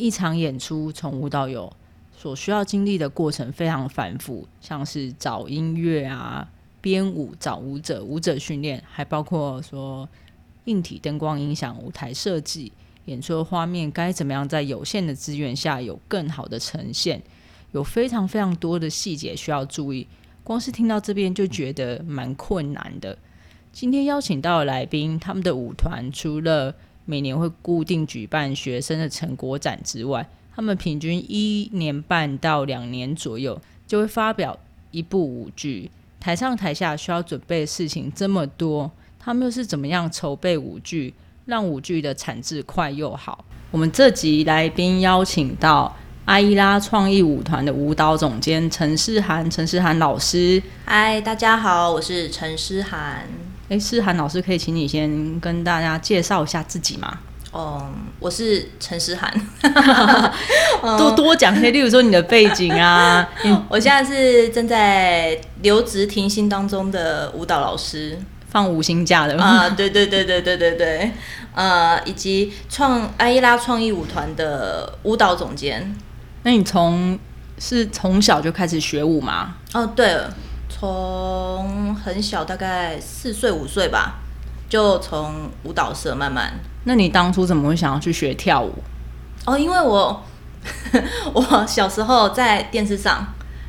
一场演出从无到有所需要经历的过程非常繁复，像是找音乐啊、编舞、找舞者、舞者训练，还包括说硬体灯光音响、舞台设计、演出的画面该怎么样在有限的资源下有更好的呈现，有非常非常多的细节需要注意。光是听到这边就觉得蛮困难的。今天邀请到的来宾，他们的舞团除了每年会固定举办学生的成果展之外，他们平均一年半到两年左右就会发表一部舞剧。台上台下需要准备的事情这么多，他们又是怎么样筹备舞剧，让舞剧的产质快又好？我们这集来宾邀请到阿依拉创意舞团的舞蹈总监陈诗涵，陈诗涵老师。嗨，大家好，我是陈诗涵。哎，诗涵老师，可以请你先跟大家介绍一下自己吗？哦，我是陈诗涵，多多讲些，例如说你的背景啊。我现在是正在留职停薪当中的舞蹈老师，放五星假的啊，对对对对对对对，呃，以及创阿依拉创意舞团的舞蹈总监。那你从是从小就开始学舞吗？哦，对了，从很小，大概四岁五岁吧，就从舞蹈社慢慢。那你当初怎么会想要去学跳舞？哦，因为我 我小时候在电视上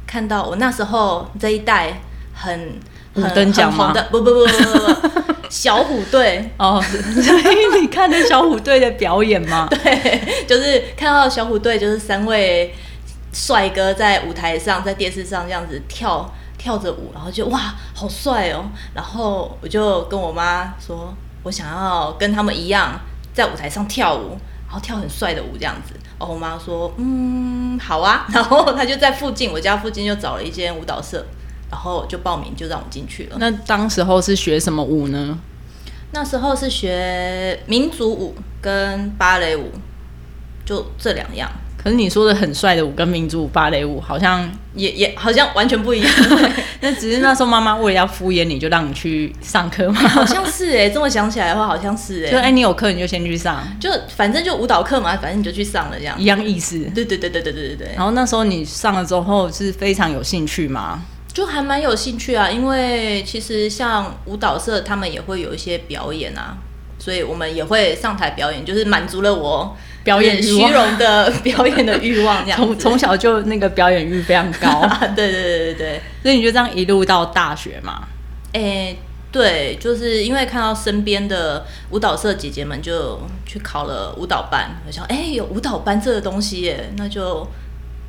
看到，我那时候这一代很五等奖吗？不不不不不，小虎队 哦，所以你看的小虎队的表演吗？对，就是看到小虎队，就是三位帅哥在舞台上，在电视上这样子跳跳着舞，然后就哇，好帅哦！然后我就跟我妈说。我想要跟他们一样在舞台上跳舞，然后跳很帅的舞这样子。然后我妈说：“嗯，好啊。”然后她就在附近，我家附近就找了一间舞蹈社，然后就报名，就让我进去了。那当时候是学什么舞呢？那时候是学民族舞跟芭蕾舞，就这两样。可是你说的很帅的舞跟民族芭蕾舞好像也也好像完全不一样。那只是那时候妈妈为了要敷衍你，就让你去上课吗。好像是哎，这么想起来的话，好像是哎。就哎，你有课你就先去上，就反正就舞蹈课嘛，反正你就去上了这样。一样意思。对对对对对对对对。然后那时候你上了之后是非常有兴趣吗？就还蛮有兴趣啊，因为其实像舞蹈社他们也会有一些表演啊，所以我们也会上台表演，就是满足了我。表演虚荣的 表演的欲望，这样从从小就那个表演欲非常高。对对对对对，所以你就这样一路到大学嘛？哎，对，就是因为看到身边的舞蹈社姐姐们就去考了舞蹈班，我想哎有舞蹈班这个东西耶，那就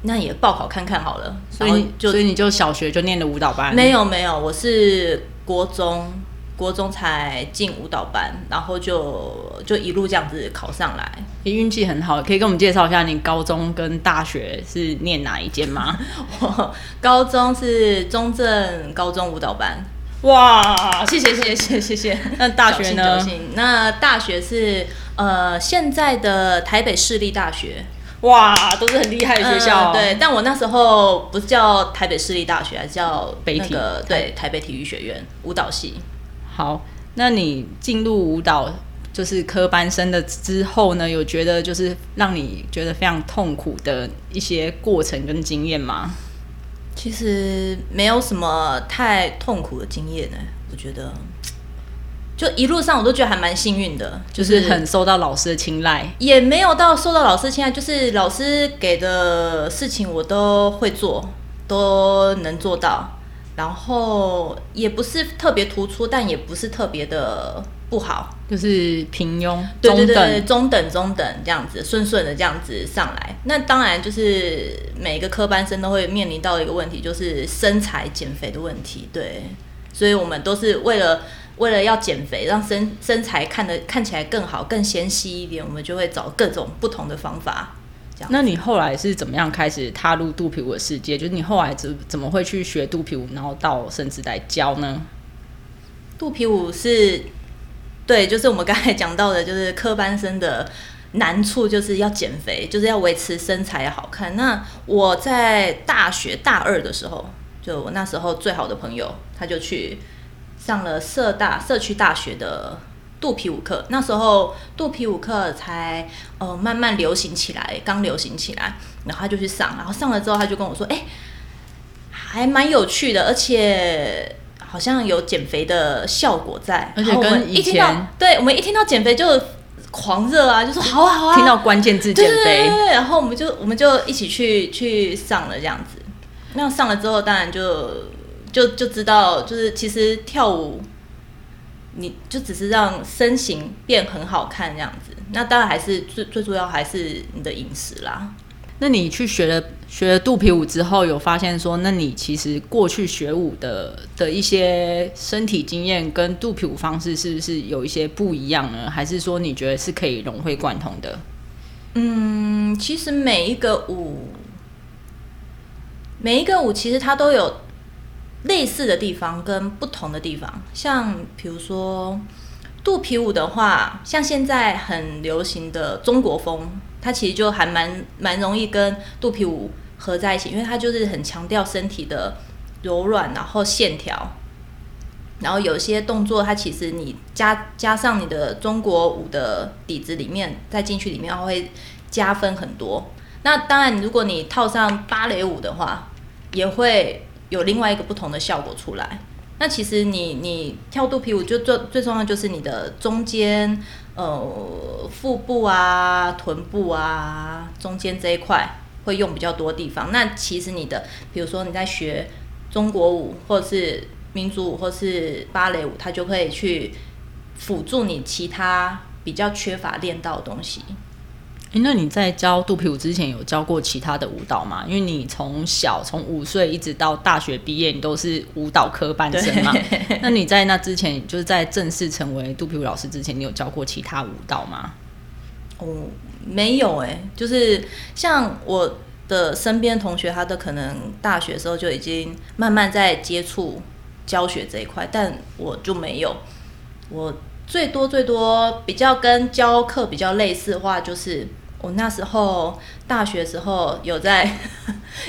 那也报考看看好了。所以就所以你就小学就念的舞蹈班？没有没有，我是国中。国中才进舞蹈班，然后就就一路这样子考上来，你运气很好。可以跟我们介绍一下，你高中跟大学是念哪一间吗？我 高中是中正高中舞蹈班。哇，谢谢谢谢谢谢。那大学呢？那大学是呃现在的台北市立大学。哇，都是很厉害的学校。对，但我那时候不是叫台北市立大学，还叫北体。对，台北体育学院舞蹈系。好，那你进入舞蹈就是科班生的之后呢，有觉得就是让你觉得非常痛苦的一些过程跟经验吗？其实没有什么太痛苦的经验呢，我觉得就一路上我都觉得还蛮幸运的，就是很受到老师的青睐，也没有到受到老师青睐，就是老师给的事情我都会做，都能做到。然后也不是特别突出，但也不是特别的不好，就是平庸，对对对，中等中等这样子，顺顺的这样子上来。那当然就是每个科班生都会面临到一个问题，就是身材减肥的问题。对，所以我们都是为了。为了要减肥，让身身材看得看起来更好、更纤细一点，我们就会找各种不同的方法。这样。那你后来是怎么样开始踏入肚皮舞的世界？就是你后来怎怎么会去学肚皮舞，然后到甚至来教呢？肚皮舞是，对，就是我们刚才讲到的，就是科班生的难处，就是要减肥，就是要维持身材好看。那我在大学大二的时候，就我那时候最好的朋友，他就去上了社大社区大学的肚皮舞课。那时候肚皮舞课才呃慢慢流行起来，刚流行起来，然后他就去上，然后上了之后，他就跟我说：“哎，还蛮有趣的，而且。”好像有减肥的效果在，而且跟以前，对我们一听到减肥就狂热啊，就说好啊好啊，听到关键字减肥，然后我们就我们就一起去去上了这样子。那上了之后，当然就就就知道，就是其实跳舞，你就只是让身形变很好看这样子。那当然还是最最主要还是你的饮食啦。那你去学了学了肚皮舞之后，有发现说，那你其实过去学舞的的一些身体经验跟肚皮舞方式是不是有一些不一样呢？还是说你觉得是可以融会贯通的？嗯，其实每一个舞，每一个舞其实它都有类似的地方跟不同的地方。像比如说肚皮舞的话，像现在很流行的中国风。它其实就还蛮蛮容易跟肚皮舞合在一起，因为它就是很强调身体的柔软，然后线条，然后有些动作，它其实你加加上你的中国舞的底子里面，再进去里面会加分很多。那当然，如果你套上芭蕾舞的话，也会有另外一个不同的效果出来。那其实你你跳肚皮舞就最最重要就是你的中间。呃，腹部啊、臀部啊，中间这一块会用比较多地方。那其实你的，比如说你在学中国舞，或者是民族舞，或是芭蕾舞，它就可以去辅助你其他比较缺乏练到的东西。那你在教肚皮舞之前有教过其他的舞蹈吗？因为你从小从五岁一直到大学毕业，你都是舞蹈科班生嘛。那你在那之前，就是在正式成为肚皮舞老师之前，你有教过其他舞蹈吗？哦，没有哎，就是像我的身边同学，他的可能大学时候就已经慢慢在接触教学这一块，但我就没有。我最多最多比较跟教课比较类似的话，就是。我那时候大学时候有在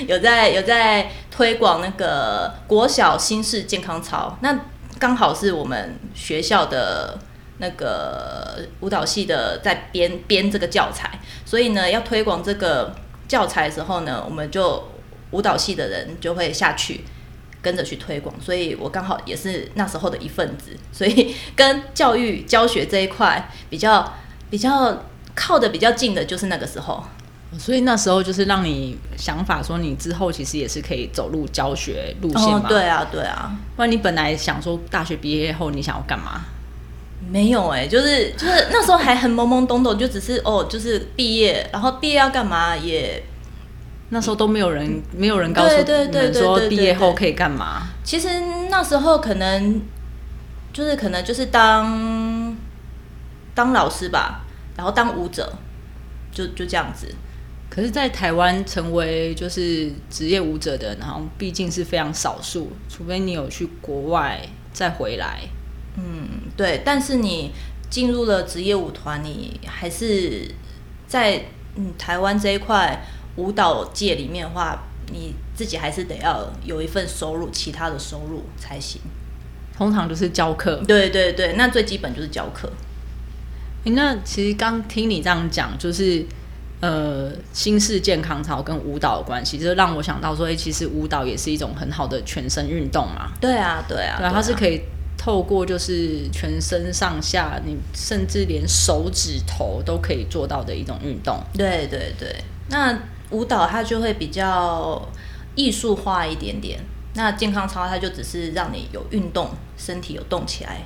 有在有在推广那个国小新式健康操，那刚好是我们学校的那个舞蹈系的在编编这个教材，所以呢要推广这个教材的时候呢，我们就舞蹈系的人就会下去跟着去推广，所以我刚好也是那时候的一份子，所以跟教育教学这一块比较比较。靠的比较近的就是那个时候，所以那时候就是让你想法说，你之后其实也是可以走入教学路线嘛？对啊，对啊。不然你本来想说大学毕业后你想要干嘛？没有哎，就是就是那时候还很懵懵懂懂，就只是哦，就是毕业，然后毕业要干嘛也那时候都没有人没有人告诉你们说毕业后可以干嘛。其实那时候可能就是可能就是当当老师吧。然后当舞者，就就这样子。可是，在台湾成为就是职业舞者的，然后毕竟是非常少数，除非你有去国外再回来。嗯，对。但是你进入了职业舞团，你还是在嗯台湾这一块舞蹈界里面的话，你自己还是得要有一份收入，其他的收入才行。通常就是教课。对对对，那最基本就是教课。那其实刚听你这样讲，就是呃，新式健康操跟舞蹈的关系，就是让我想到说，哎，其实舞蹈也是一种很好的全身运动嘛。对啊，对啊，对，它是可以透过就是全身上下，你甚至连手指头都可以做到的一种运动。对对对，那舞蹈它就会比较艺术化一点点，那健康操它就只是让你有运动，身体有动起来。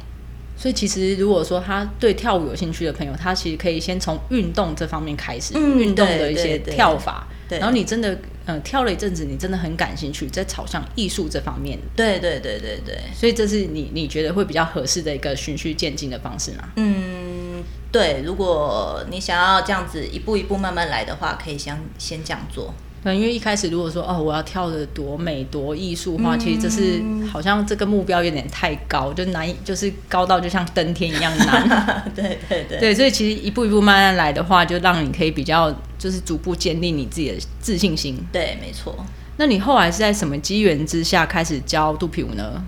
所以其实，如果说他对跳舞有兴趣的朋友，他其实可以先从运动这方面开始，运动的一些跳法。然后你真的嗯跳了一阵子，你真的很感兴趣，在朝向艺术这方面，对对对对对，所以这是你你觉得会比较合适的一个循序渐进的方式吗？嗯，对，如果你想要这样子一步一步慢慢来的话，可以先先这样做。对，因为一开始如果说哦，我要跳的多美多艺术化，其实这是好像这个目标有点太高，就难，就是高到就像登天一样难。对对对，对，所以其实一步一步慢慢来的话，就让你可以比较就是逐步建立你自己的自信心。对，没错。那你后来是在什么机缘之下开始教肚皮舞呢？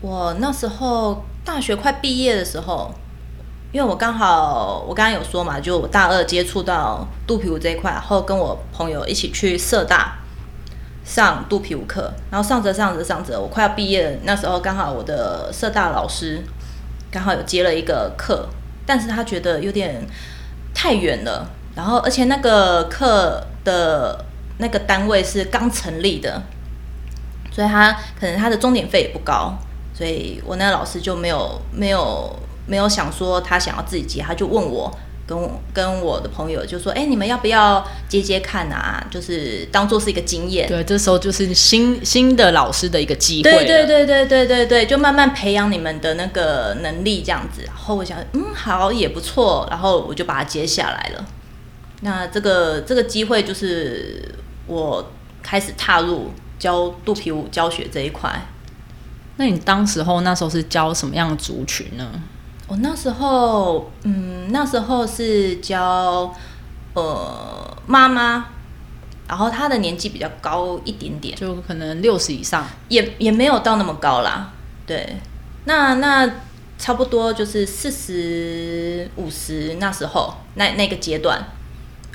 我那时候大学快毕业的时候。因为我刚好，我刚刚有说嘛，就我大二接触到肚皮舞这一块，然后跟我朋友一起去社大上肚皮舞课，然后上着上着上着，我快要毕业，那时候刚好我的社大老师刚好有接了一个课，但是他觉得有点太远了，然后而且那个课的那个单位是刚成立的，所以他可能他的钟点费也不高，所以我那个老师就没有没有。没有想说他想要自己接，他就问我跟跟我的朋友就说：“哎，你们要不要接接看啊？就是当做是一个经验。”对，这时候就是新新的老师的一个机会。对对对对对对对，就慢慢培养你们的那个能力这样子。然后我想，嗯，好也不错。然后我就把它接下来了。那这个这个机会就是我开始踏入教肚皮舞教学这一块。那你当时候那时候是教什么样的族群呢？我那时候，嗯，那时候是教呃妈妈，然后她的年纪比较高一点点，就可能六十以上，也也没有到那么高啦。对，那那差不多就是四十五十那时候那那个阶段，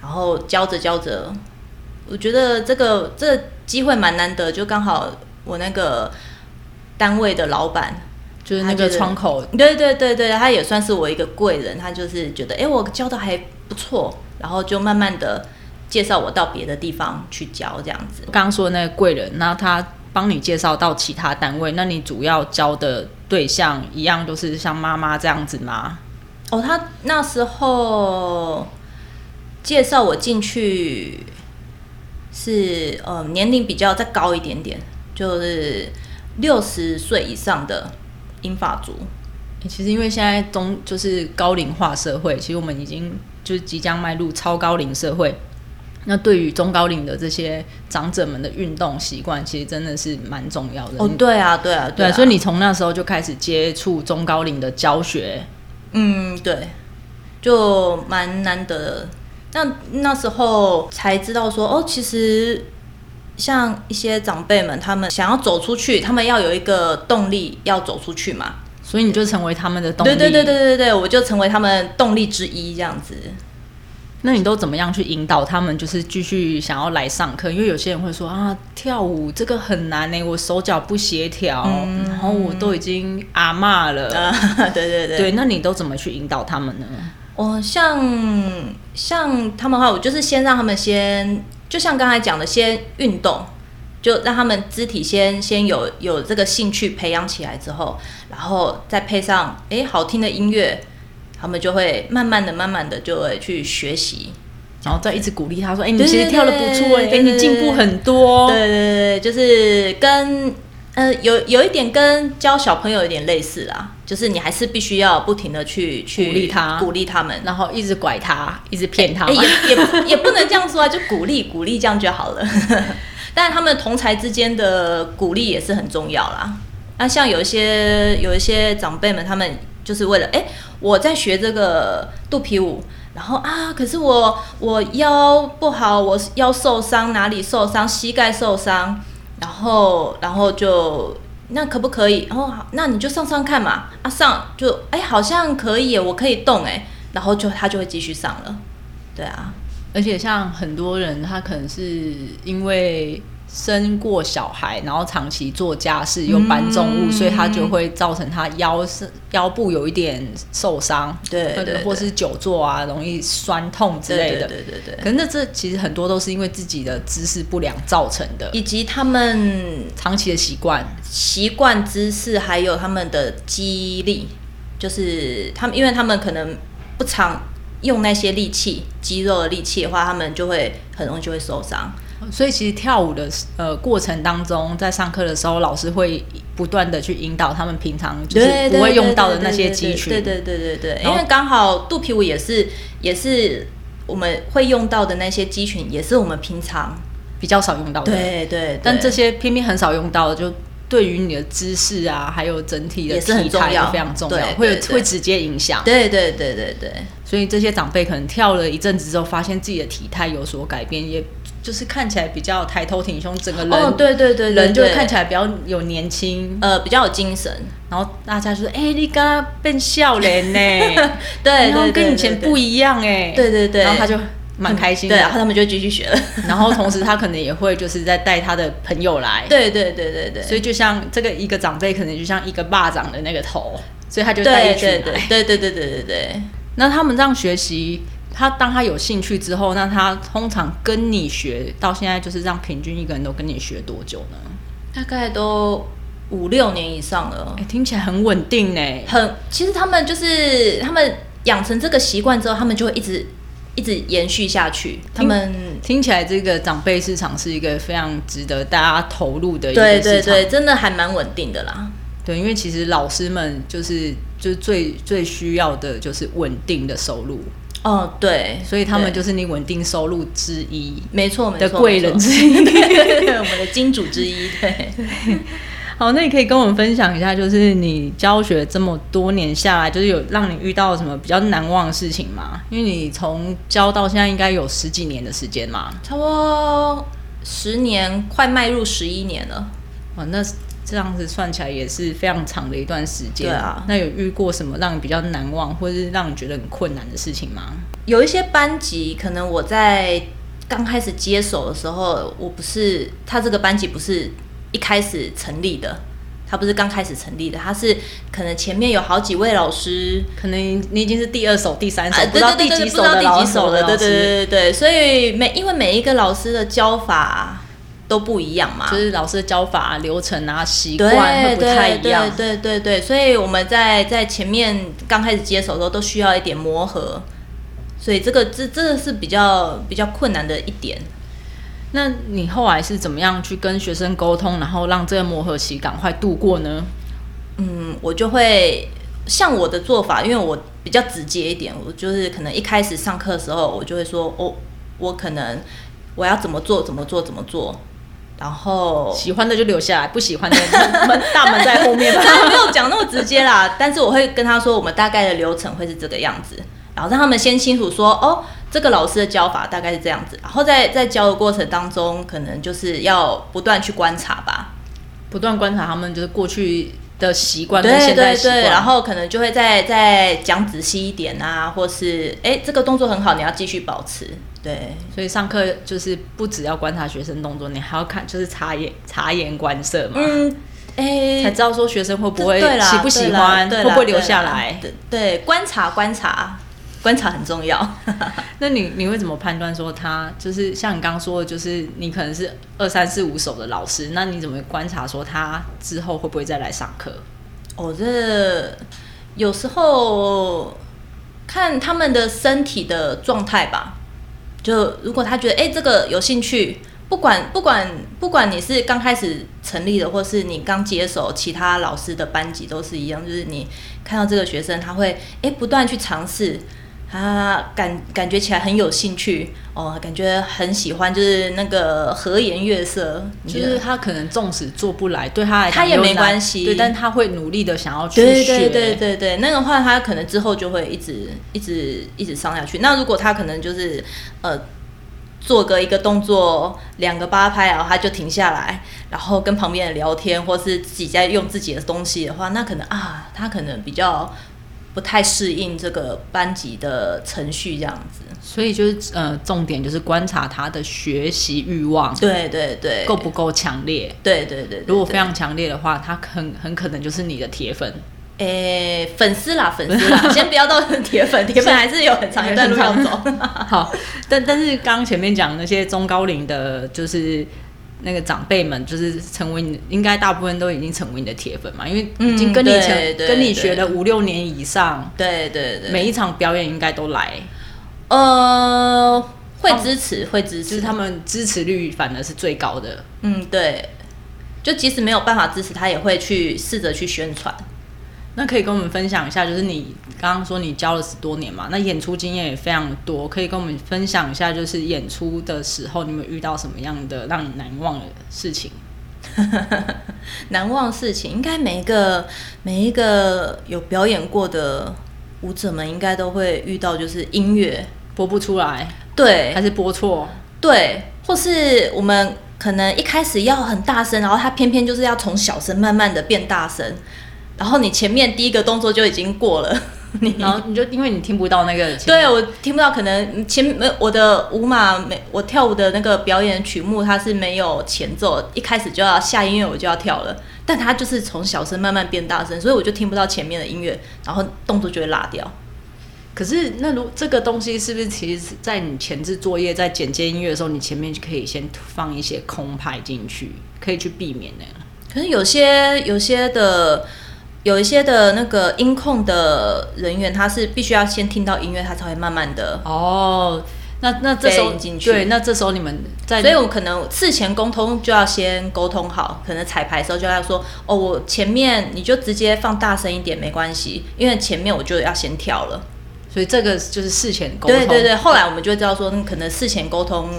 然后教着教着，我觉得这个这机会蛮难得，就刚好我那个单位的老板。就是那个窗口，对对对对，他也算是我一个贵人，他就是觉得，哎，我教的还不错，然后就慢慢的介绍我到别的地方去教这样子。刚刚说的那个贵人，那他帮你介绍到其他单位，那你主要教的对象一样都是像妈妈这样子吗？哦，他那时候介绍我进去是呃年龄比较再高一点点，就是六十岁以上的。英法族，其实因为现在中就是高龄化社会，其实我们已经就是即将迈入超高龄社会。那对于中高龄的这些长者们的运动习惯，其实真的是蛮重要的。哦，对啊，对啊，对。所以你从那时候就开始接触中高龄的教学。嗯，对，就蛮难得。那那时候才知道说，哦，其实。像一些长辈们，他们想要走出去，他们要有一个动力要走出去嘛，所以你就成为他们的动力。对对对对对对，我就成为他们动力之一这样子。那你都怎么样去引导他们，就是继续想要来上课？因为有些人会说啊，跳舞这个很难呢，我手脚不协调，然后我都已经阿骂了。对对对，对，那你都怎么去引导他们呢？我像像他们的话，我就是先让他们先。就像刚才讲的，先运动，就让他们肢体先先有有这个兴趣培养起来之后，然后再配上哎好听的音乐，他们就会慢慢的、慢慢的就会去学习，然后再一直鼓励他说：“哎，你其实跳的不错，哎，你进步很多。”对对对，就是跟。呃，有有一点跟教小朋友有点类似啦，就是你还是必须要不停的去去鼓励他，鼓励他们，然后一直拐他，一直骗他，也也也不能这样说啊，就鼓励鼓励这样就好了。但是他们同才之间的鼓励也是很重要啦。那像有一些有一些长辈们，他们就是为了哎，我在学这个肚皮舞，然后啊，可是我我腰不好，我腰受伤，哪里受伤，膝盖受伤。然后，然后就那可不可以？然后好，那你就上上看嘛。啊，上就哎，好像可以，我可以动哎。然后就他就会继续上了，对啊。而且像很多人，他可能是因为。生过小孩，然后长期做家事又搬重物，所以他就会造成他腰是腰部有一点受伤，对对，或是久坐啊，容易酸痛之类的，对对对。可是那这其实很多都是因为自己的姿势不良造成的，以及他们长期的习惯、习惯姿势，还有他们的肌力，就是他们，因为他们可能不常用那些力气、肌肉的力气的话，他们就会很容易就会受伤。所以其实跳舞的呃过程当中，在上课的时候，老师会不断的去引导他们平常就是不会用到的那些肌群。对对对对对，因为刚好肚皮舞也是也是我们会用到的那些肌群，也是我们平常比较少用到的。对对，但这些偏偏很少用到的就。对于你的姿势啊，还有整体的体态也非常重要，会会直接影响。对对对对对。所以这些长辈可能跳了一阵子之后，发现自己的体态有所改变，也就是看起来比较抬头挺胸，整个人哦，对对对，人就看起来比较有年轻，呃，比较有精神。然后大家就说：“哎，你刚刚变笑脸呢？对，然后跟以前不一样哎。”对对对。然后他就。蛮开心，对，然后他们就继续学了。然后同时他可能也会就是在带他的朋友来。对对对对对。所以就像这个一个长辈，可能就像一个霸掌的那个头，所以他就带一群来。对对对对对对。那他们这样学习，他当他有兴趣之后，那他通常跟你学到现在，就是让平均一个人都跟你学多久呢？大概都五六年以上了。哎，听起来很稳定呢。很，其实他们就是他们养成这个习惯之后，他们就会一直。一直延续下去，他们听起来这个长辈市场是一个非常值得大家投入的一个市场，对对对，真的还蛮稳定的啦。对，因为其实老师们就是就是最最需要的就是稳定的收入。哦，对，所以他们就是你稳定收入之一，没错，的贵人之一，我们的金主之一，对。好，那你可以跟我们分享一下，就是你教学这么多年下来，就是有让你遇到什么比较难忘的事情吗？因为你从教到现在应该有十几年的时间嘛，差不多十年，快迈入十一年了。哇，那这样子算起来也是非常长的一段时间。对啊，那有遇过什么让你比较难忘，或是让你觉得很困难的事情吗？有一些班级，可能我在刚开始接手的时候，我不是他这个班级不是。一开始成立的，他不是刚开始成立的，他是可能前面有好几位老师，可能你已经是第二手、第三首，不知道第几首的老师。对对对对对，所以每因为每一个老师的教法都不一样嘛，就是老师的教法流程啊、习惯会不太一样。对对对，所以我们在在前面刚开始接手的时候，都需要一点磨合，所以这个这这个是比较比较困难的一点。那你后来是怎么样去跟学生沟通，然后让这个磨合期赶快度过呢？嗯，我就会像我的做法，因为我比较直接一点，我就是可能一开始上课的时候，我就会说，哦，我可能我要怎么做，怎么做，怎么做，然后喜欢的就留下来，不喜欢的门大门在后面。没有讲那么直接啦，但是我会跟他说，我们大概的流程会是这个样子，然后让他们先清楚说，哦。这个老师的教法大概是这样子，然后在在教的过程当中，可能就是要不断去观察吧，不断观察他们就是过去的习惯跟现在习惯，然后可能就会再再讲仔细一点啊，或是哎这个动作很好，你要继续保持。对，所以上课就是不只要观察学生动作，你还要看就是察言察言观色嘛，嗯，哎，才知道说学生会不会喜不喜欢，会不会留下来。对，观察观察。观察很重要，那你你会怎么判断说他就是像你刚刚说的，就是你可能是二三四五手的老师，那你怎么观察说他之后会不会再来上课？哦，这有时候看他们的身体的状态吧。就如果他觉得哎这个有兴趣，不管不管不管你是刚开始成立的，或是你刚接手其他老师的班级都是一样，就是你看到这个学生他会哎不断去尝试。他感感觉起来很有兴趣哦，感觉很喜欢，就是那个和颜悦色。就是他可能纵使做不来，对他来他也没关系，对，但他会努力的想要去学。对对对对对，那个话他可能之后就会一直一直一直上下去。那如果他可能就是呃做个一个动作两个八拍，然后他就停下来，然后跟旁边人聊天，或是自己在用自己的东西的话，那可能啊，他可能比较。不太适应这个班级的程序，这样子，所以就是呃，重点就是观察他的学习欲望，对对对，够不够强烈？对对对，如果非常强烈的话，他很很可能就是你的铁粉，诶，粉丝啦，粉丝啦，先不要到铁粉，铁粉还是有很长一段路要走。好，但但是刚刚前面讲那些中高龄的，就是。那个长辈们就是成为你，应该大部分都已经成为你的铁粉嘛，因为已经跟你成跟你学了五六年以上，对对对，每一场表演应该都来。呃，会支持，会支持，就是他们支持率反而是最高的。嗯，对，就即使没有办法支持，他也会去试着去宣传。那可以跟我们分享一下，就是你刚刚说你教了十多年嘛，那演出经验也非常多，可以跟我们分享一下，就是演出的时候你们遇到什么样的让你难忘的事情？难忘事情，应该每一个每一个有表演过的舞者们，应该都会遇到，就是音乐。播不出来，对，还是播错，对，或是我们可能一开始要很大声，然后他偏偏就是要从小声慢慢的变大声，然后你前面第一个动作就已经过了。你然后你就因为你听不到那个，对我听不到，可能前没我的舞马没我跳舞的那个表演曲目它是没有前奏，一开始就要下音乐我就要跳了，但它就是从小声慢慢变大声，所以我就听不到前面的音乐，然后动作就会落掉。可是那如这个东西是不是其实，在你前置作业在剪接音乐的时候，你前面就可以先放一些空拍进去，可以去避免那个？可是有些有些的。有一些的那个音控的人员，他是必须要先听到音乐，他才会慢慢的哦。那那这时候对，那这时候你们在，所以我可能事前沟通就要先沟通好，可能彩排的时候就要说哦，我前面你就直接放大声一点没关系，因为前面我就要先跳了。所以这个就是事前沟通。对对对，后来我们就知道说，可能事前沟通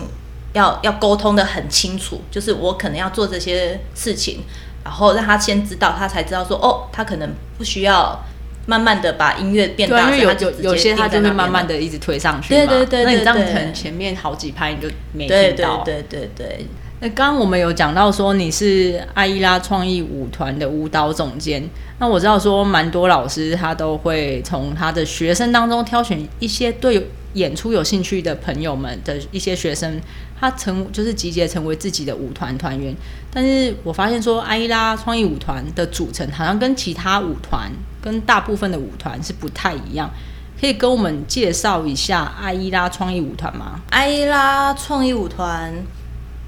要要沟通的很清楚，就是我可能要做这些事情。然后让他先知道，他才知道说哦，他可能不需要慢慢的把音乐变大，因为有有有些他就会慢慢的一直推上去嘛。对对对，那你这样可能前面好几拍你就没听到。对对对对。那刚刚我们有讲到说你是阿伊拉创意舞团的舞蹈总监，那我知道说蛮多老师他都会从他的学生当中挑选一些对演出有兴趣的朋友们的一些学生。他成就是集结成为自己的舞团团员，但是我发现说，阿伊拉创意舞团的组成好像跟其他舞团、跟大部分的舞团是不太一样。可以跟我们介绍一下阿伊拉创意舞团吗？阿伊拉创意舞团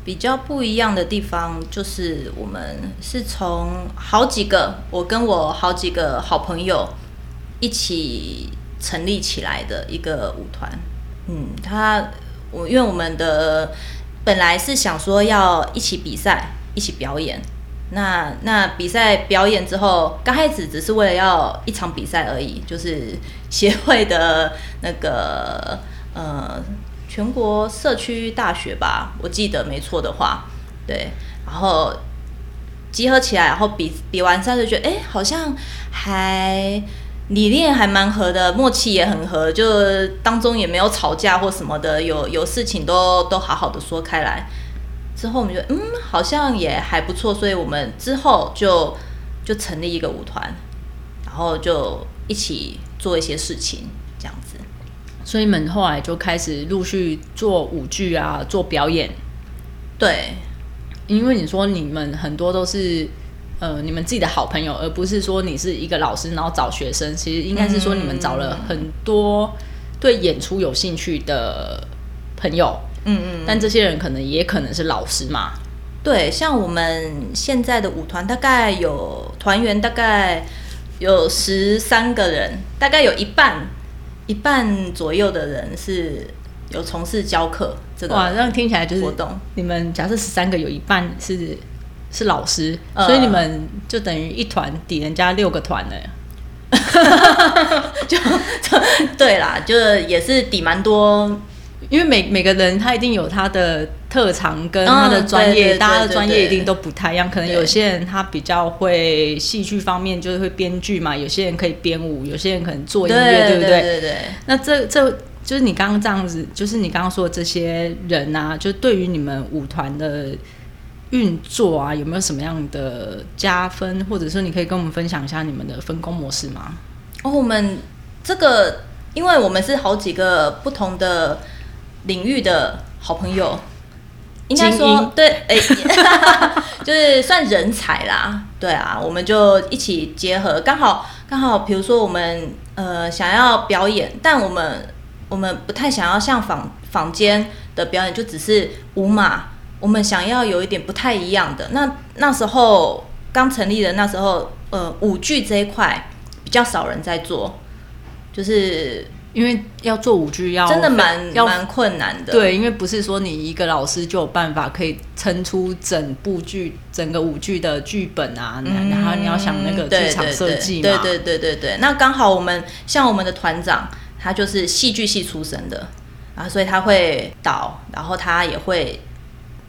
比较不一样的地方，就是我们是从好几个，我跟我好几个好朋友一起成立起来的一个舞团。嗯，他。我因为我们的本来是想说要一起比赛，一起表演。那那比赛表演之后，刚开始只是为了要一场比赛而已，就是协会的那个呃全国社区大学吧，我记得没错的话，对。然后集合起来，然后比比完赛就觉得，哎，好像还。理念还蛮合的，默契也很合，就当中也没有吵架或什么的，有有事情都都好好的说开来。之后我们觉得，嗯，好像也还不错，所以我们之后就就成立一个舞团，然后就一起做一些事情，这样子。所以你们后来就开始陆续做舞剧啊，做表演。对，因为你说你们很多都是。呃，你们自己的好朋友，而不是说你是一个老师，然后找学生。其实应该是说你们找了很多对演出有兴趣的朋友。嗯嗯。但这些人可能也可能是老师嘛。对，像我们现在的舞团，大概有团员大概有十三个人，大概有一半一半左右的人是有从事教课这个。哇，这样听起来就是活动。你们假设十三个，有一半是。是老师，所以你们就等于一团抵人家六个团了，就对啦，就是也是抵蛮多，因为每每个人他一定有他的特长跟他的专业，大家的专业一定都不太一样。可能有些人他比较会戏剧方面，就是会编剧嘛；有些人可以编舞，有些人可能做音乐，对不对？对对。那这这就是你刚刚这样子，就是你刚刚说的这些人啊，就对于你们舞团的。运作啊，有没有什么样的加分，或者说你可以跟我们分享一下你们的分工模式吗？哦，我们这个，因为我们是好几个不同的领域的好朋友，应该说对，哎，就是算人才啦。对啊，我们就一起结合，刚好刚好，比如说我们呃想要表演，但我们我们不太想要像坊坊间的表演，就只是舞马。我们想要有一点不太一样的，那那时候刚成立的那时候，呃，舞剧这一块比较少人在做，就是因为要做舞剧要真的蛮蛮困难的。对，因为不是说你一个老师就有办法可以撑出整部剧、整个舞剧的剧本啊，然后你要想那个剧场设计嘛。对对对对对。那刚好我们像我们的团长，他就是戏剧系出身的啊，所以他会导，然后他也会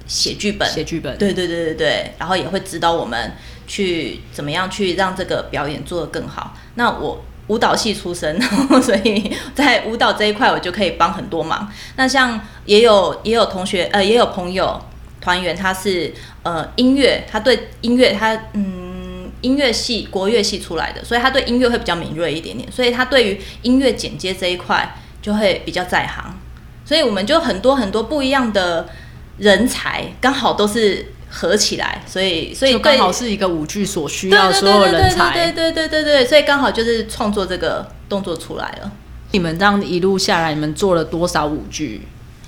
写剧本，写剧本。对对对对对，然后也会指导我们去怎么样去让这个表演做得更好。那我。舞蹈系出身，所以在舞蹈这一块，我就可以帮很多忙。那像也有也有同学，呃，也有朋友团员，他是呃音乐，他对音乐，他嗯音乐系国乐系出来的，所以他对音乐会比较敏锐一点点，所以他对于音乐剪接这一块就会比较在行。所以我们就很多很多不一样的人才，刚好都是。合起来，所以所以刚好是一个舞剧所需要所有人才，对对对对对，所以刚好就是创作这个动作出来了。你们这样一路下来，你们做了多少舞剧？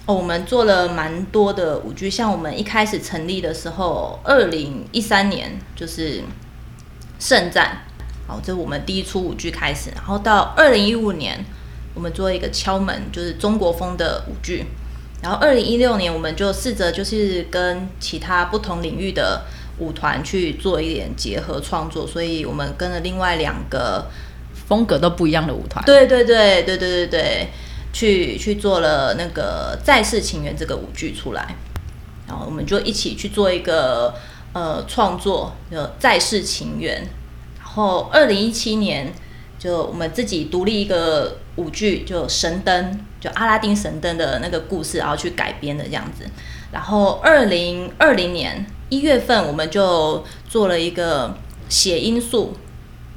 哦，我们做了蛮多的舞剧，像我们一开始成立的时候，二零一三年就是圣战，好，这是我们第一出舞剧开始，然后到二零一五年，我们做一个敲门，就是中国风的舞剧。然后，二零一六年我们就试着就是跟其他不同领域的舞团去做一点结合创作，所以我们跟了另外两个风格都不一样的舞团。对对对对对对对，去去做了那个《再世情缘》这个舞剧出来，然后我们就一起去做一个呃创作，就《再世情缘》。然后二零一七年。就我们自己独立一个舞剧，就神灯，就阿拉丁神灯的那个故事，然后去改编的这样子。然后二零二零年一月份，我们就做了一个写因素，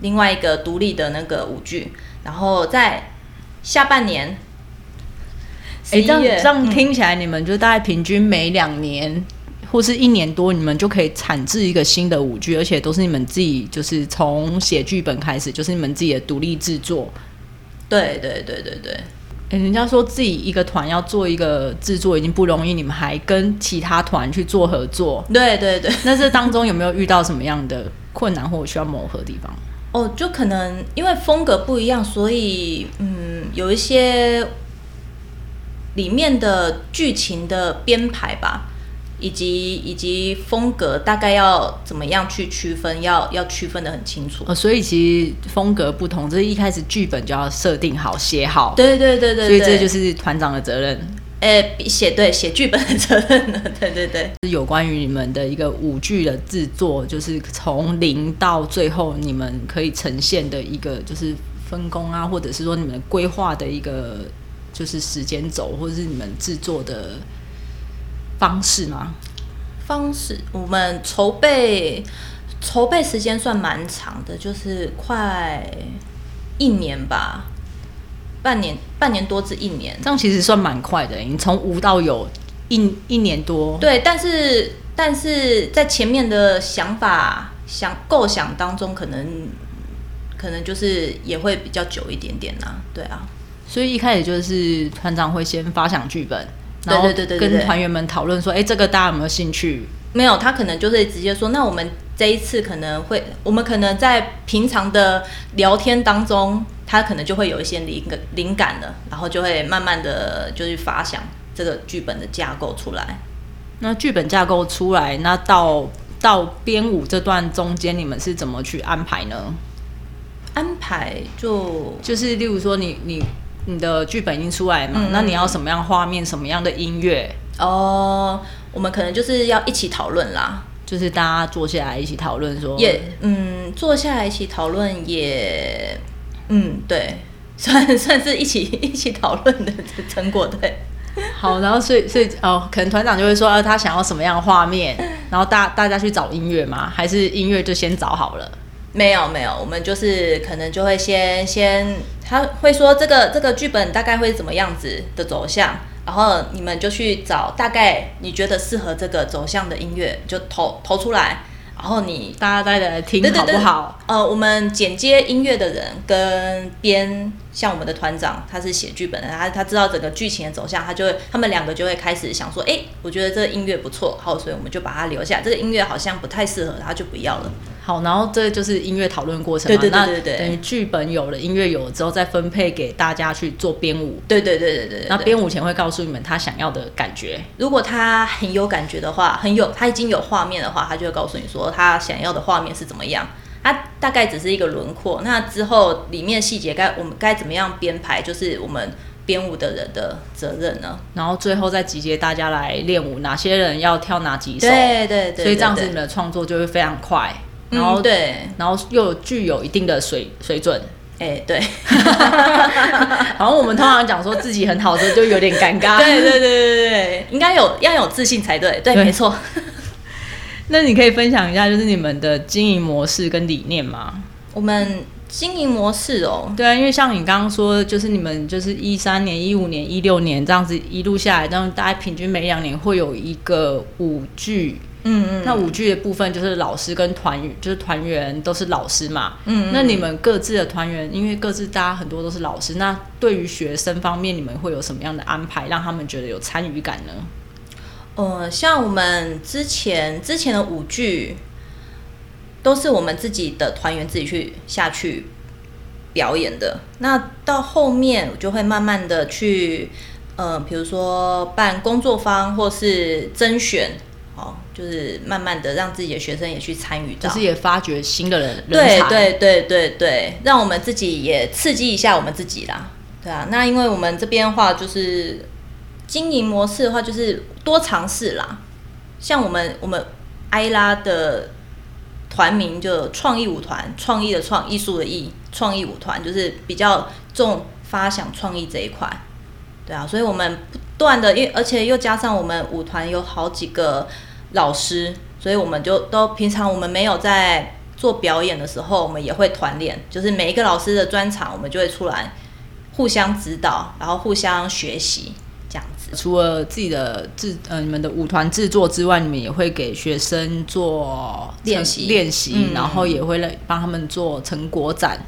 另外一个独立的那个舞剧。然后在下半年，哎，这样这样听起来，你们就大概平均每两年。或是一年多，你们就可以产制一个新的舞剧，而且都是你们自己，就是从写剧本开始，就是你们自己的独立制作。对对对对对。哎，人家说自己一个团要做一个制作已经不容易，你们还跟其他团去做合作。对对对。那这当中有没有遇到什么样的困难或者需要磨合的地方？哦，就可能因为风格不一样，所以嗯，有一些里面的剧情的编排吧。以及以及风格大概要怎么样去区分？要要区分的很清楚。呃，所以其实风格不同，这是一开始剧本就要设定好、写好。对对对对。所以这就是团长的责任。诶，写对写剧本的责任 呢？对对对。是有关于你们的一个舞剧的制作，就是从零到最后你们可以呈现的一个就是分工啊，或者是说你们规划的一个就是时间轴，或者是你们制作的。方式吗？方式，我们筹备筹备时间算蛮长的，就是快一年吧，半年半年多至一年，这样其实算蛮快的。你从无到有，一一年多。对，但是但是在前面的想法想构想当中，可能可能就是也会比较久一点点呐。对啊，所以一开始就是团长会先发想剧本。对对对对，跟团员们讨论说，哎，这个大家有没有兴趣？没有，他可能就是直接说，那我们这一次可能会，我们可能在平常的聊天当中，他可能就会有一些灵感灵感了，然后就会慢慢的就是发想这个剧本的架构出来。那剧本架构出来，那到到编舞这段中间，你们是怎么去安排呢？安排就就是例如说，你你。你的剧本已经出来嘛？那你要什么样画面，什么样的音乐？哦，我们可能就是要一起讨论啦，就是大家坐下来一起讨论说，也嗯，坐下来一起讨论也嗯，对，算算是一起 一起讨论的成果对。好，然后所以所以哦，可能团长就会说，他想要什么样的画面，然后大大家去找音乐吗？还是音乐就先找好了？没有没有，我们就是可能就会先先，他会说这个这个剧本大概会怎么样子的走向，然后你们就去找大概你觉得适合这个走向的音乐，就投投出来，然后你大家再来听好不好？呃，我们剪接音乐的人跟编像我们的团长，他是写剧本的，他他知道整个剧情的走向，他就会他们两个就会开始想说，哎，我觉得这个音乐不错，好，所以我们就把它留下。这个音乐好像不太适合，他就不要了。好，然后这就是音乐讨论过程嘛。对对对对对。等于剧本有了，音乐有了之后，再分配给大家去做编舞。对对对对对。那编舞前会告诉你们他想要的感觉。如果他很有感觉的话，很有他已经有画面的话，他就会告诉你说他想要的画面是怎么样。它大概只是一个轮廓，那之后里面细节该我们该怎么样编排，就是我们编舞的人的责任呢。然后最后再集结大家来练舞，哪些人要跳哪几首。对对对。所以这样子你们的创作就会非常快。然后对，然后又具有一定的水水准，哎，对，好像我们通常讲说自己很好的时候，就有点尴尬，对对对对对，应该有要有自信才对，对，没错。那你可以分享一下，就是你们的经营模式跟理念吗？我们经营模式哦，对啊，因为像你刚刚说，就是你们就是一三年、一五年、一六年这样子一路下来，这样大概平均每两年会有一个舞剧。嗯嗯，那舞剧的部分就是老师跟团员，就是团员都是老师嘛。嗯，那你们各自的团员，因为各自大家很多都是老师，那对于学生方面，你们会有什么样的安排，让他们觉得有参与感呢？呃，像我们之前之前的舞剧，都是我们自己的团员自己去下去表演的。那到后面，我就会慢慢的去，呃，比如说办工作坊或是甄选。哦，就是慢慢的让自己的学生也去参与到，就是也发掘新的人，对对对对对，让我们自己也刺激一下我们自己啦，对啊。那因为我们这边的话，就是经营模式的话，就是多尝试啦。像我们我们埃拉的团名就创意舞团，创意的创，艺术的艺，创意舞团就是比较重发想创意这一块，对啊。所以我们不断的，因为而且又加上我们舞团有好几个。老师，所以我们就都平常我们没有在做表演的时候，我们也会团练，就是每一个老师的专场，我们就会出来互相指导，然后互相学习。除了自己的制呃你们的舞团制作之外，你们也会给学生做练习练习，然后也会来帮他们做成果展。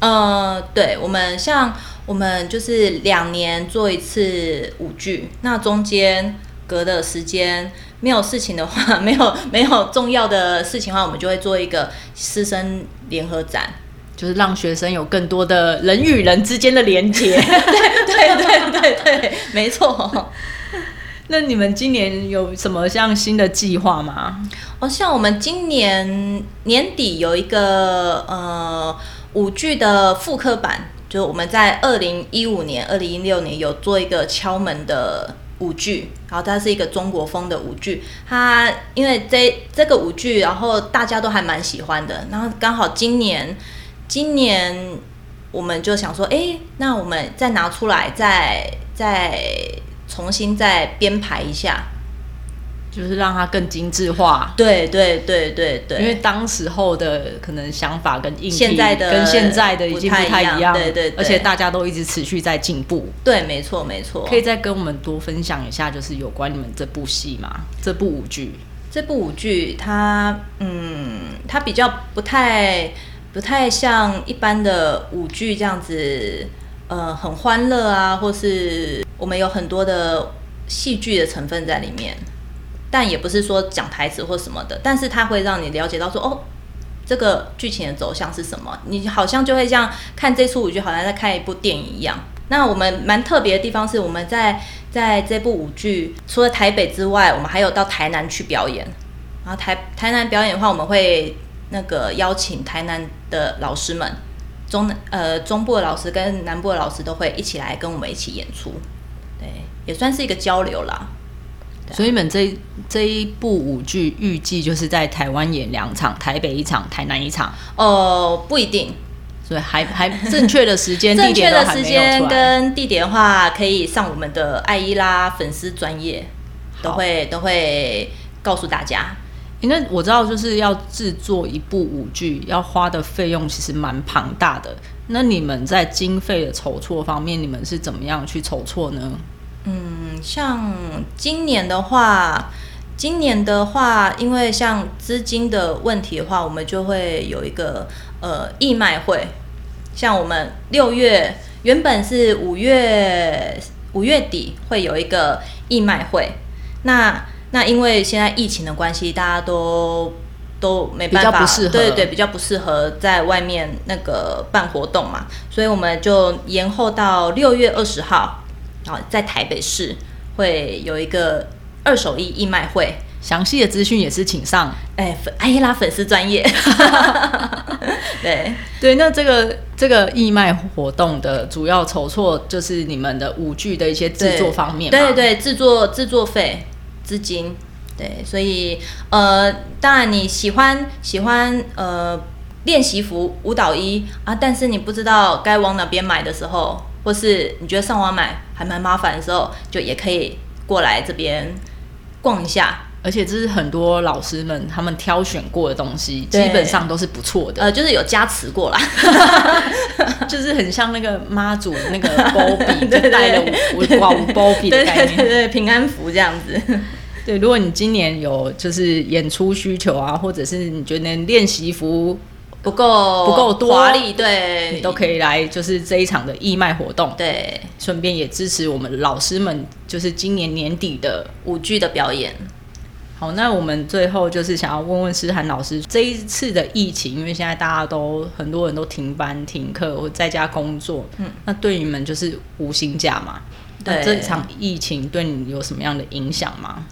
呃，对，我们像我们就是两年做一次舞剧，那中间隔的时间。没有事情的话，没有没有重要的事情的话，我们就会做一个师生联合展，就是让学生有更多的人与人之间的连接。对对对对对，没错。那你们今年有什么像新的计划吗？哦，像我们今年年底有一个呃舞剧的复刻版，就是我们在二零一五年、二零一六年有做一个敲门的。舞剧，然后它是一个中国风的舞剧，它因为这这个舞剧，然后大家都还蛮喜欢的，然后刚好今年，今年我们就想说，哎，那我们再拿出来，再再重新再编排一下。就是让它更精致化，对对对对对，因为当时候的可能想法跟硬现在的跟现在的已经不太一样，对对，而且大家都一直持续在进步，对，没错没错。可以再跟我们多分享一下，就是有关你们这部戏嘛？这部舞剧，这部舞剧它嗯，它比较不太不太像一般的舞剧这样子，呃，很欢乐啊，或是我们有很多的戏剧的成分在里面。但也不是说讲台词或什么的，但是它会让你了解到说，哦，这个剧情的走向是什么？你好像就会像看这出舞剧，好像在看一部电影一样。那我们蛮特别的地方是，我们在在这部舞剧除了台北之外，我们还有到台南去表演。然后台台南表演的话，我们会那个邀请台南的老师们，中呃中部的老师跟南部的老师都会一起来跟我们一起演出，对，也算是一个交流啦。所以你们这这一部舞剧预计就是在台湾演两场，台北一场，台南一场。哦，不一定，所以还还正确的时间、正确的时间跟地点的话，可以上我们的爱伊拉粉丝专业，都会都会告诉大家。因为我知道，就是要制作一部舞剧，要花的费用其实蛮庞大的。那你们在经费的筹措方面，你们是怎么样去筹措呢？嗯，像今年的话，今年的话，因为像资金的问题的话，我们就会有一个呃义卖会。像我们六月原本是五月五月底会有一个义卖会，那那因为现在疫情的关系，大家都都没办法，比较不适合。对对，比较不适合在外面那个办活动嘛，所以我们就延后到六月二十号，然后在台北市会有一个二手义义卖会。详细的资讯也是请上。哎，粉艾拉粉丝专业，对。对，那这个这个义卖活动的主要筹措就是你们的舞剧的一些制作方面嘛，对对，制作制作费资金，对，所以呃，当然你喜欢喜欢呃练习服舞蹈衣啊，但是你不知道该往哪边买的时候，或是你觉得上网买还蛮麻烦的时候，就也可以过来这边逛一下。而且这是很多老师们他们挑选过的东西，基本上都是不错的，呃，就是有加持过啦，就是很像那个妈祖那个 包比，就对对带了五五挂五包比的对概念。对对对，平安符这样子。对，如果你今年有就是演出需求啊，或者是你觉得练习服，不够不够多华丽，对，你都可以来就是这一场的义卖活动，对顺便也支持我们老师们，就是今年年底的舞剧的表演。好，那我们最后就是想要问问诗涵老师，这一次的疫情，因为现在大家都很多人都停班停课或在家工作，嗯，那对你们就是无薪假嘛？那对这场疫情对你有什么样的影响吗？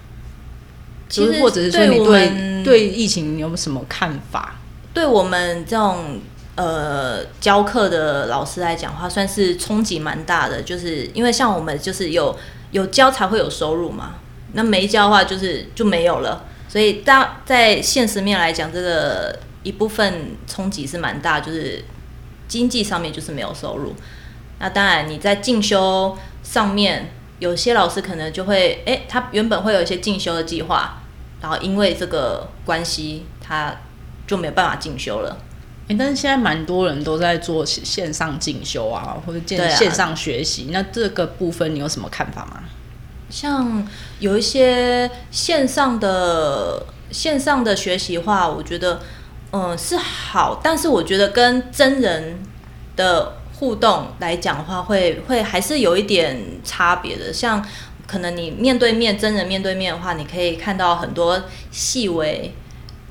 其实就是或者是说对我你对们对疫情有什么看法？对我们这种呃教课的老师来讲的话，算是冲击蛮大的。就是因为像我们就是有有教才会有收入嘛，那没教的话就是就没有了。所以当在现实面来讲，这个一部分冲击是蛮大，就是经济上面就是没有收入。那当然你在进修上面，有些老师可能就会，诶，他原本会有一些进修的计划，然后因为这个关系，他就没有办法进修了。哎、但是现在蛮多人都在做线线上进修啊，或者线线上学习。那这个部分你有什么看法吗？像有一些线上的线上的学习话，我觉得嗯是好，但是我觉得跟真人的互动来讲的话，会会还是有一点差别的。像可能你面对面真人面对面的话，你可以看到很多细微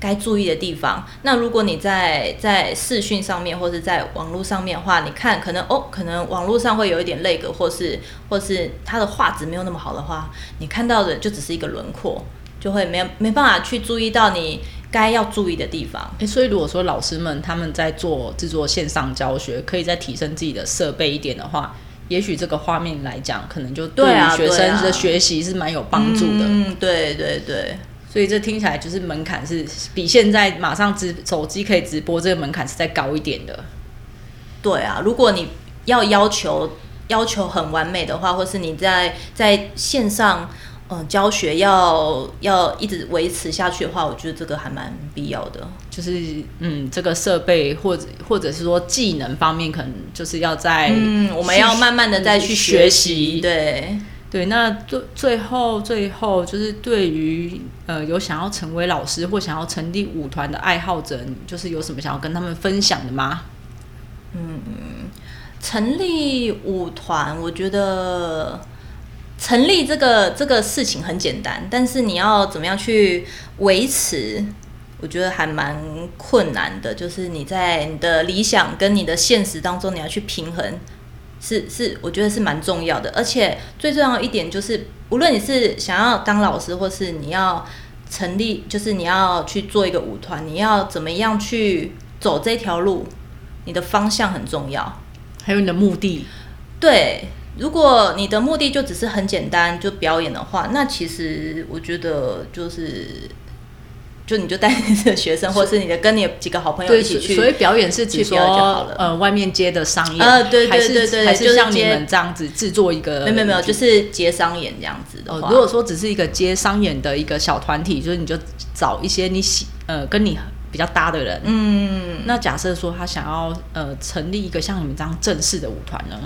该注意的地方。那如果你在在视讯上面或是在网络上面的话，你看可能哦，可能网络上会有一点累格，或是或是它的画质没有那么好的话，你看到的就只是一个轮廓，就会没有没办法去注意到你该要注意的地方。哎、所以如果说老师们他们在做制作线上教学，可以再提升自己的设备一点的话，也许这个画面来讲，可能就对学生的学习是蛮有帮助的。嗯，对对对。所以这听起来就是门槛是比现在马上直手机可以直播这个门槛是再高一点的。对啊，如果你要要求要求很完美的话，或是你在在线上嗯、呃教学要要一直维持下去的话，我觉得这个还蛮必要的。就是嗯，这个设备或者或者是说技能方面，可能就是要在嗯，我们要慢慢的再去学学习习。对，对，那最最后最后就是对于呃有想要成为老师或想要成立舞团的爱好者，你就是有什么想要跟他们分享的吗？嗯成立舞团，我觉得成立这个这个事情很简单，但是你要怎么样去维持，我觉得还蛮困难的。就是你在你的理想跟你的现实当中，你要去平衡，是是，我觉得是蛮重要的。而且最重要的一点就是，无论你是想要当老师，或是你要成立，就是你要去做一个舞团，你要怎么样去走这条路，你的方向很重要。还有你的目的，对，如果你的目的就只是很简单，就表演的话，那其实我觉得就是，就你就带你的学生，或是你的跟你的几个好朋友，一起去。所以表演是指说呃外面接的商业，呃对对还是对对还是像你们这样子制作一个，没有没有没有，就是接商演这样子的话，，哦如果说只是一个接商演的一个小团体，就是你就找一些你喜呃跟你比较搭的人，嗯，那假设说他想要呃成立一个像你们这样正式的舞团呢？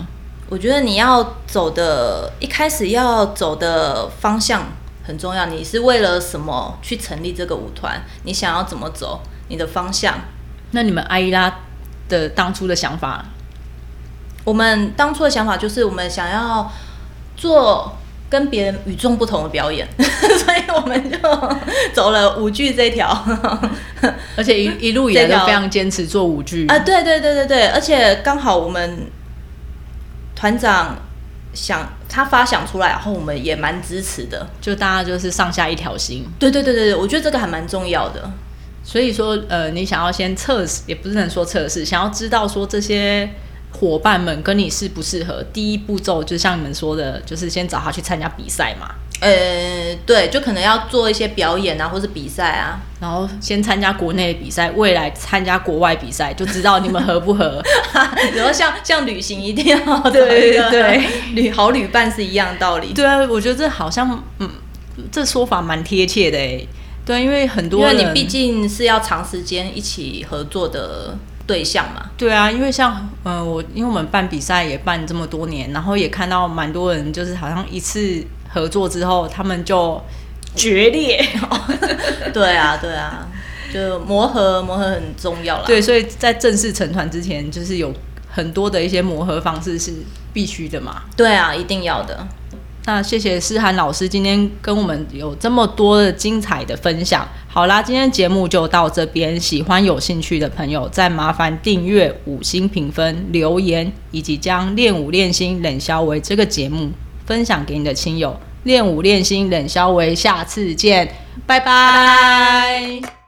我觉得你要走的，一开始要走的方向很重要。你是为了什么去成立这个舞团？你想要怎么走？你的方向？那你们阿依拉的当初的想法，我们当初的想法就是我们想要做跟别人与众不同的表演，所以我们就走了舞剧这条。而且一 一路以来都非常坚持做舞剧啊，对对对对对，而且刚好我们团长想他发想出来，然后我们也蛮支持的。就大家就是上下一条心。对对对对对，我觉得这个还蛮重要的。所以说，呃，你想要先测试，也不是能说测试，想要知道说这些伙伴们跟你适不适合，第一步骤就像你们说的，就是先找他去参加比赛嘛，呃，对，就可能要做一些表演啊，或是比赛啊。然后先参加国内的比赛，未来参加国外比赛，就知道你们合不合。然后像像旅行一定要对对 旅好旅伴是一样的道理。对啊，我觉得这好像，嗯，这说法蛮贴切的哎。对，因为很多人，为你毕竟是要长时间一起合作的对象嘛。对啊，因为像呃我，因为我们办比赛也办这么多年，然后也看到蛮多人，就是好像一次合作之后，他们就决裂。对啊，对啊，就磨合磨合很重要啦。对，所以在正式成团之前，就是有很多的一些磨合方式是必须的嘛。对啊，一定要的。那谢谢诗涵老师今天跟我们有这么多的精彩的分享。好啦，今天节目就到这边，喜欢有兴趣的朋友再麻烦订阅、五星评分、留言，以及将练武练心冷消为这个节目分享给你的亲友。练武练心冷消为，下次见，拜拜